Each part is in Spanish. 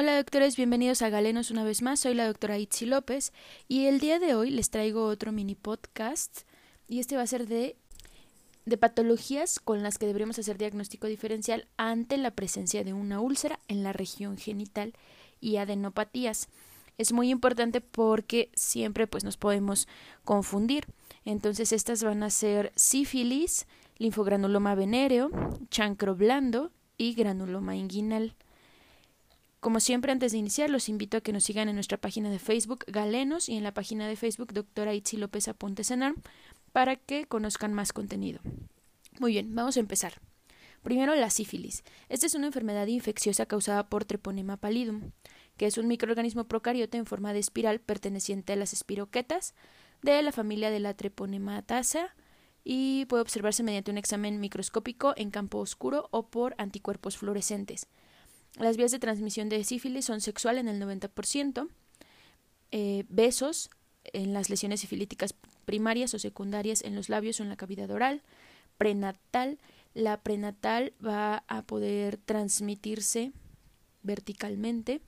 Hola doctores, bienvenidos a Galenos una vez más. Soy la doctora Itzi López y el día de hoy les traigo otro mini podcast y este va a ser de, de patologías con las que deberíamos hacer diagnóstico diferencial ante la presencia de una úlcera en la región genital y adenopatías. Es muy importante porque siempre pues nos podemos confundir. Entonces estas van a ser sífilis, linfogranuloma venéreo, chancro blando y granuloma inguinal. Como siempre, antes de iniciar, los invito a que nos sigan en nuestra página de Facebook Galenos y en la página de Facebook Doctora Itzi López Apunte Senar para que conozcan más contenido. Muy bien, vamos a empezar. Primero, la sífilis. Esta es una enfermedad infecciosa causada por Treponema pallidum, que es un microorganismo procariote en forma de espiral perteneciente a las espiroquetas de la familia de la Treponemataceae y puede observarse mediante un examen microscópico en campo oscuro o por anticuerpos fluorescentes. Las vías de transmisión de sífilis son sexual en el 90%, eh, besos en las lesiones sifilíticas primarias o secundarias en los labios o en la cavidad oral, prenatal. La prenatal va a poder transmitirse verticalmente,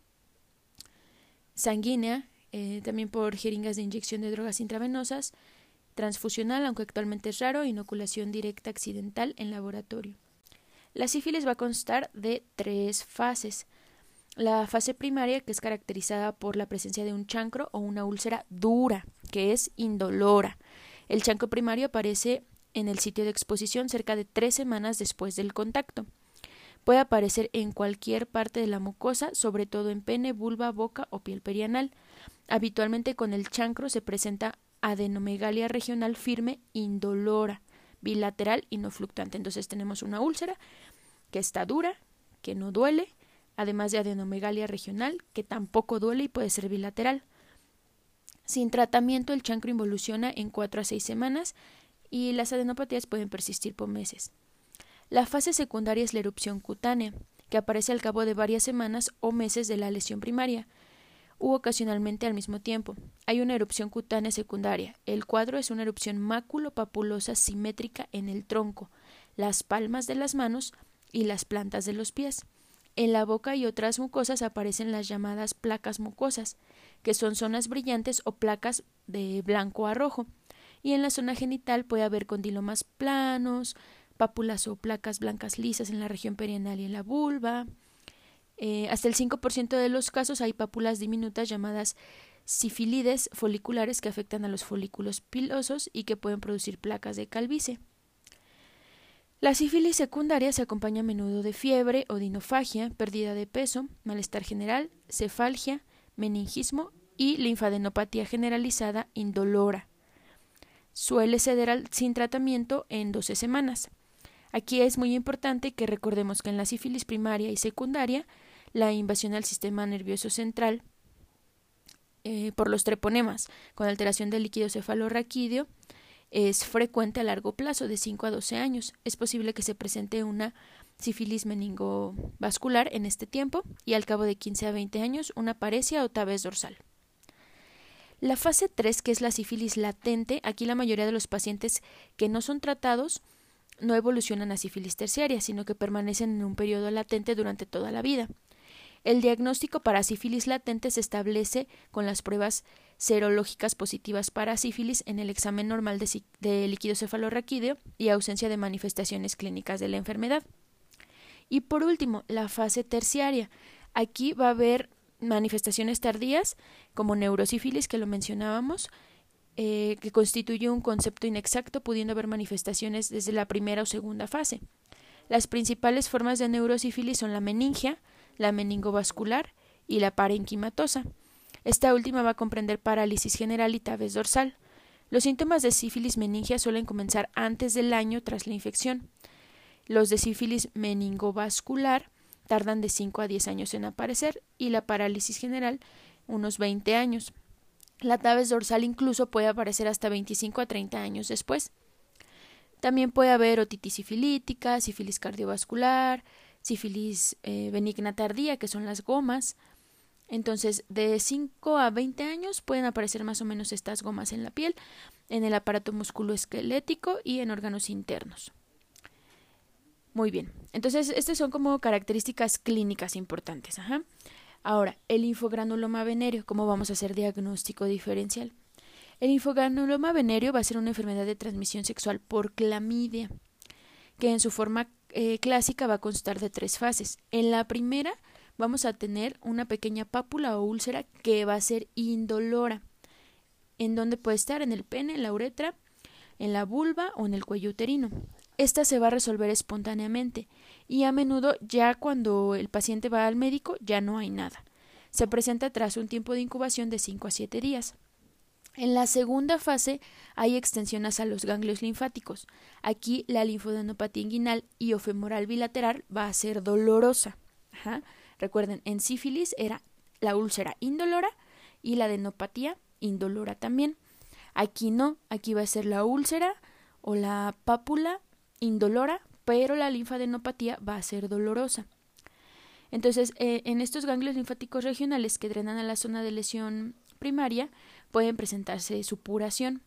sanguínea, eh, también por jeringas de inyección de drogas intravenosas, transfusional, aunque actualmente es raro, inoculación directa accidental en laboratorio. La sífilis va a constar de tres fases. La fase primaria, que es caracterizada por la presencia de un chancro o una úlcera dura, que es indolora. El chancro primario aparece en el sitio de exposición cerca de tres semanas después del contacto. Puede aparecer en cualquier parte de la mucosa, sobre todo en pene, vulva, boca o piel perianal. Habitualmente con el chancro se presenta adenomegalia regional firme indolora bilateral y no fluctuante. Entonces tenemos una úlcera que está dura, que no duele, además de adenomegalia regional, que tampoco duele y puede ser bilateral. Sin tratamiento, el chancro involuciona en 4 a 6 semanas y las adenopatías pueden persistir por meses. La fase secundaria es la erupción cutánea, que aparece al cabo de varias semanas o meses de la lesión primaria u ocasionalmente al mismo tiempo. Hay una erupción cutánea secundaria. El cuadro es una erupción máculo-papulosa simétrica en el tronco, las palmas de las manos y las plantas de los pies. En la boca y otras mucosas aparecen las llamadas placas mucosas, que son zonas brillantes o placas de blanco a rojo. Y en la zona genital puede haber condilomas planos, pápulas o placas blancas lisas en la región perianal y en la vulva, eh, hasta el 5% de los casos hay pápulas diminutas llamadas sifilides foliculares que afectan a los folículos pilosos y que pueden producir placas de calvicie. La sífilis secundaria se acompaña a menudo de fiebre, o dinofagia, pérdida de peso, malestar general, cefalgia, meningismo y linfadenopatía generalizada indolora. Suele ceder sin tratamiento en 12 semanas. Aquí es muy importante que recordemos que en la sífilis primaria y secundaria la invasión al sistema nervioso central eh, por los treponemas con alteración del líquido cefalorraquídeo es frecuente a largo plazo, de 5 a 12 años. Es posible que se presente una sífilis meningovascular en este tiempo y al cabo de 15 a 20 años una paresia o tabes dorsal. La fase 3, que es la sífilis latente, aquí la mayoría de los pacientes que no son tratados no evolucionan a sífilis terciaria, sino que permanecen en un periodo latente durante toda la vida. El diagnóstico para sífilis latente se establece con las pruebas serológicas positivas para sífilis en el examen normal de, líquido cefalorraquídeo y ausencia de manifestaciones clínicas de la enfermedad. Y por último, la fase terciaria. Aquí va a haber manifestaciones tardías como neurosífilis que lo mencionábamos, eh, que constituye un concepto inexacto, pudiendo haber manifestaciones desde la primera o segunda fase. Las principales formas de neurosífilis son la meningia, la meningovascular y la parenquimatosa. Esta última va a comprender parálisis general y tabes dorsal. Los síntomas de sífilis meningia suelen comenzar antes del año tras la infección. Los de sífilis meningovascular tardan de 5 a 10 años en aparecer y la parálisis general unos 20 años. La tabes dorsal incluso puede aparecer hasta 25 a 30 años después. También puede haber otitis sifilítica, sífilis cardiovascular, sífilis eh, benigna tardía, que son las gomas. Entonces, de 5 a 20 años pueden aparecer más o menos estas gomas en la piel, en el aparato musculoesquelético y en órganos internos. Muy bien. Entonces, estas son como características clínicas importantes. Ahora, el linfogranuloma venéreo, ¿cómo vamos a hacer diagnóstico diferencial? El linfogranuloma venéreo va a ser una enfermedad de transmisión sexual por clamidia, que en su forma eh, clásica va a constar de tres fases. En la primera vamos a tener una pequeña pápula o úlcera que va a ser indolora, en donde puede estar en el pene, en la uretra, en la vulva o en el cuello uterino. Esta se va a resolver espontáneamente y a menudo ya cuando el paciente va al médico ya no hay nada. Se presenta tras un tiempo de incubación de 5 a 7 días. En la segunda fase hay extensión hacia los ganglios linfáticos. Aquí la linfodenopatía inguinal y femoral bilateral va a ser dolorosa. Recuerden, en sífilis era la úlcera indolora y la adenopatía indolora también. Aquí no, aquí va a ser la úlcera o la pápula indolora, pero la linfadenopatía va a ser dolorosa. Entonces, eh, en estos ganglios linfáticos regionales que drenan a la zona de lesión primaria, pueden presentarse supuración.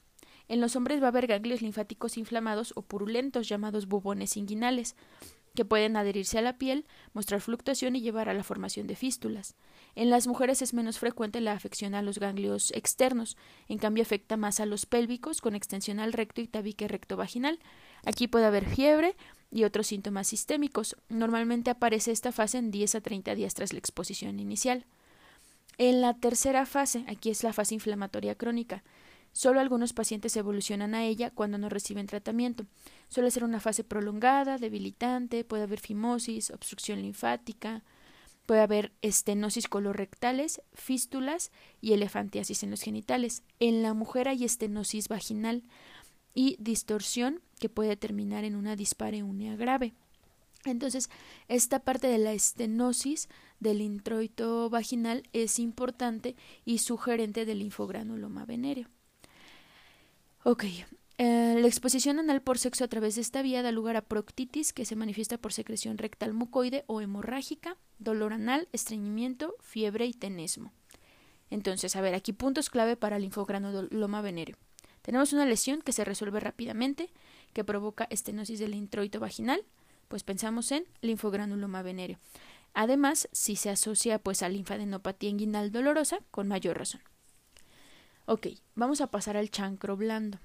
En los hombres va a haber ganglios linfáticos inflamados o purulentos llamados bubones inguinales, que pueden adherirse a la piel, mostrar fluctuación y llevar a la formación de fístulas. En las mujeres es menos frecuente la afección a los ganglios externos, en cambio afecta más a los pélvicos con extensión al recto y tabique recto vaginal. Aquí puede haber fiebre y otros síntomas sistémicos. Normalmente aparece esta fase en 10 a 30 días tras la exposición inicial. En la tercera fase, aquí es la fase inflamatoria crónica, Solo algunos pacientes evolucionan a ella cuando no reciben tratamiento. Suele ser una fase prolongada, debilitante, puede haber fimosis, obstrucción linfática, puede haber estenosis colorectales, fístulas y elefantiasis en los genitales. En la mujer hay estenosis vaginal y distorsión que puede terminar en una dispareunia grave. Entonces, esta parte de la estenosis del introito vaginal es importante y sugerente del linfogranuloma venéreo. Ok. Eh, la exposición anal por sexo a través de esta vía da lugar a proctitis, que se manifiesta por secreción rectal mucoide o hemorrágica, dolor anal, estreñimiento, fiebre y tenesmo. Entonces, a ver, aquí puntos clave para el linfogranuloma venéreo. Tenemos una lesión que se resuelve rápidamente, que provoca estenosis del introito vaginal, pues pensamos en linfogranuloma venéreo. Además, si se asocia pues a linfadenopatía inguinal dolorosa, con mayor razón. Ok, vamos a pasar al chancro blando,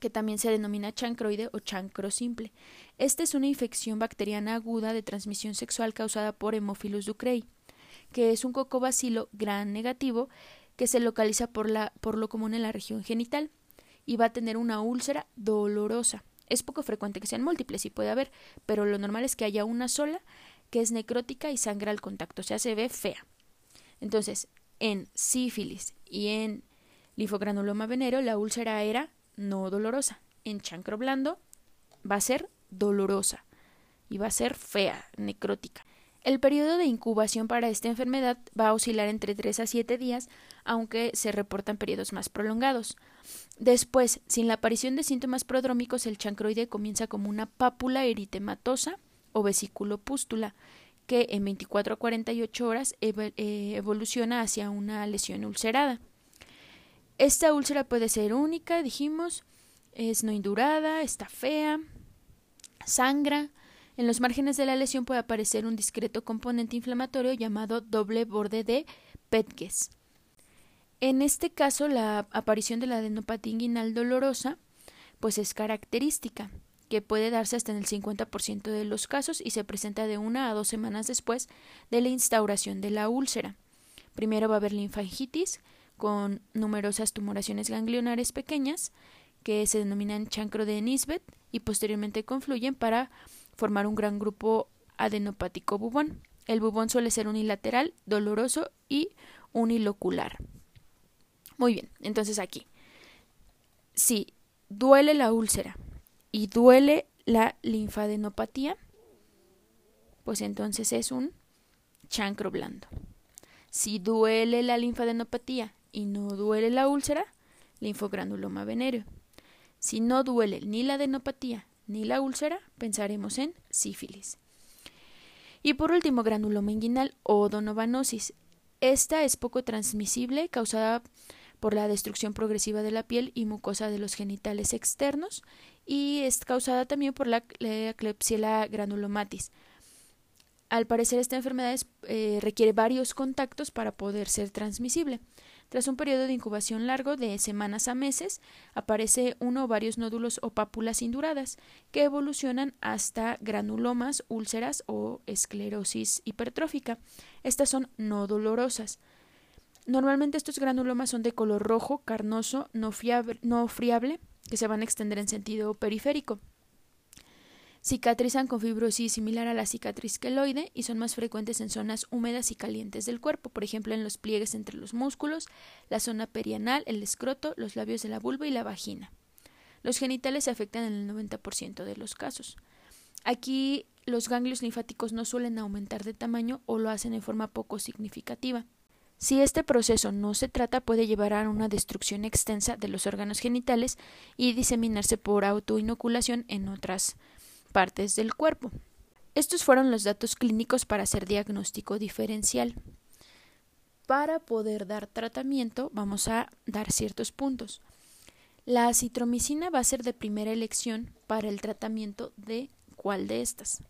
que también se denomina chancroide o chancro simple. Esta es una infección bacteriana aguda de transmisión sexual causada por Hemophilus ducrei, que es un cocobacilo gran negativo que se localiza por, lo común en la región genital y va a tener una úlcera dolorosa. Es poco frecuente que sean múltiples, y puede haber, pero lo normal es que haya una sola que es necrótica y sangra al contacto, o sea, se ve fea. Entonces, en sífilis y en linfogranuloma venero la úlcera era no dolorosa. En chancro blando va a ser dolorosa y va a ser fea, necrótica. El periodo de incubación para esta enfermedad va a oscilar entre 3 a 7 días, aunque se reportan periodos más prolongados. Después, sin la aparición de síntomas prodrómicos, el chancroide comienza como una pápula eritematosa o vesículo-pústula que en 24 a 48 horas eh, evoluciona hacia una lesión ulcerada. Esta úlcera puede ser única, dijimos, es no indurada, está fea, sangra. En los márgenes de la lesión puede aparecer un discreto componente inflamatorio llamado doble borde de Petges. En este caso, la aparición de la adenopatía inguinal dolorosa pues es característica que puede darse hasta en el 50% de los casos y se presenta de una a dos semanas después de la instauración de la úlcera. Primero va a haber linfangitis con numerosas tumoraciones ganglionares pequeñas que se denominan chancro de Nisbet y posteriormente confluyen para formar un gran grupo adenopático bubón. El bubón suele ser unilateral, doloroso y unilocular. Muy bien, entonces aquí. Si duele la úlcera, y duele la linfadenopatía, pues entonces es un chancro blando. Si duele la linfadenopatía y no duele la úlcera, linfogranuloma venéreo. Si no duele ni la adenopatía ni la úlcera, pensaremos en sífilis. Y por último, granuloma inguinal o donovanosis. Esta es poco transmisible, causada por la destrucción progresiva de la piel y mucosa de los genitales externos y es causada también por la, Klebsiella granulomatis. Al parecer esta enfermedad eh, requiere varios contactos para poder ser transmisible. Tras un periodo de incubación largo de semanas a meses, aparece uno o varios nódulos o pápulas induradas que evolucionan hasta granulomas, úlceras o esclerosis hipertrófica. Estas son no dolorosas. Normalmente estos granulomas son de color rojo, carnoso, no, no friable, que se van a extender en sentido periférico. Cicatrizan con fibrosis similar a la cicatriz queloide y son más frecuentes en zonas húmedas y calientes del cuerpo, por ejemplo en los pliegues entre los músculos, la zona perianal, el escroto, los labios de la vulva y la vagina. Los genitales se afectan en el 90% de los casos. Aquí los ganglios linfáticos no suelen aumentar de tamaño o lo hacen en forma poco significativa. Si este proceso no se trata, puede llevar a una destrucción extensa de los órganos genitales y diseminarse por autoinoculación en otras partes del cuerpo. Estos fueron los datos clínicos para hacer diagnóstico diferencial. Para poder dar tratamiento vamos a dar ciertos puntos. La acitromicina va a ser de primera elección para el tratamiento de cuál de estas.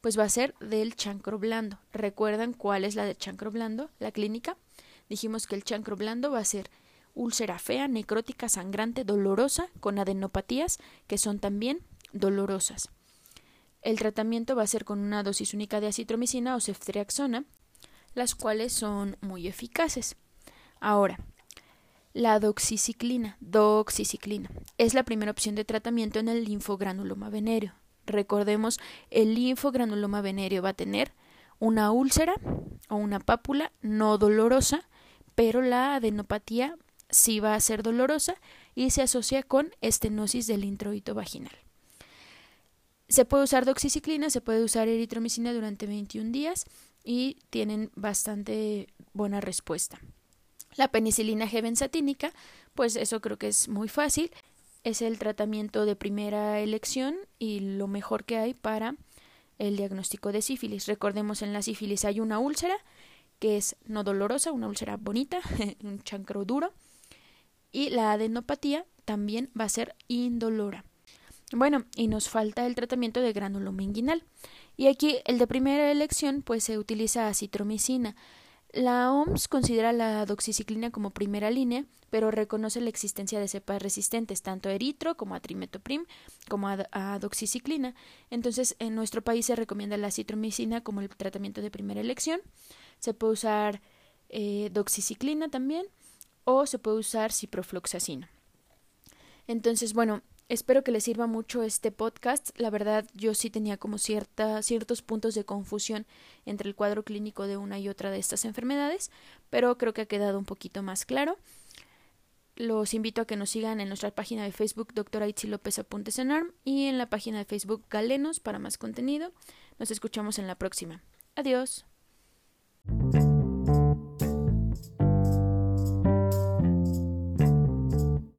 Pues va a ser del chancro blando. ¿Recuerdan cuál es la de chancro blando? La clínica. Dijimos que el chancro blando va a ser úlcera fea, necrótica, sangrante, dolorosa, con adenopatías, que son también dolorosas. El tratamiento va a ser con una dosis única de acitromicina o ceftriaxona, las cuales son muy eficaces. Ahora, la doxiciclina, doxiciclina, es la primera opción de tratamiento en el linfogranuloma venéreo. Recordemos, el linfogranuloma venéreo va a tener una úlcera o una pápula no dolorosa, pero la adenopatía sí va a ser dolorosa y se asocia con estenosis del introito vaginal. Se puede usar doxiciclina, se puede usar eritromicina durante 21 días y tienen bastante buena respuesta. La penicilina G benzatínica, pues eso creo que es muy fácil. Es el tratamiento de primera elección y lo mejor que hay para el diagnóstico de sífilis. Recordemos en la sífilis hay una úlcera que es no dolorosa, una úlcera bonita, un chancro duro. Y la adenopatía también va a ser indolora. Bueno, y nos falta el tratamiento de granuloma inguinal. Y aquí el de primera elección pues se utiliza acitromicina. La OMS considera la doxiciclina como primera línea, pero reconoce la existencia de cepas resistentes, tanto a eritro como a trimetoprim, como a, doxiciclina. Entonces, en nuestro país se recomienda la acitromicina como el tratamiento de primera elección. Se puede usar eh, doxiciclina también, o se puede usar ciprofloxacina. Entonces, bueno, Espero que les sirva mucho este podcast. La verdad, yo sí tenía como cierta, ciertos puntos de confusión entre el cuadro clínico de una y otra de estas enfermedades, pero creo que ha quedado un poquito más claro. Los invito a que nos sigan en nuestra página de Facebook Doctora Itzi López Apuntes en ARM y en la página de Facebook Galenos para más contenido. Nos escuchamos en la próxima. Adiós.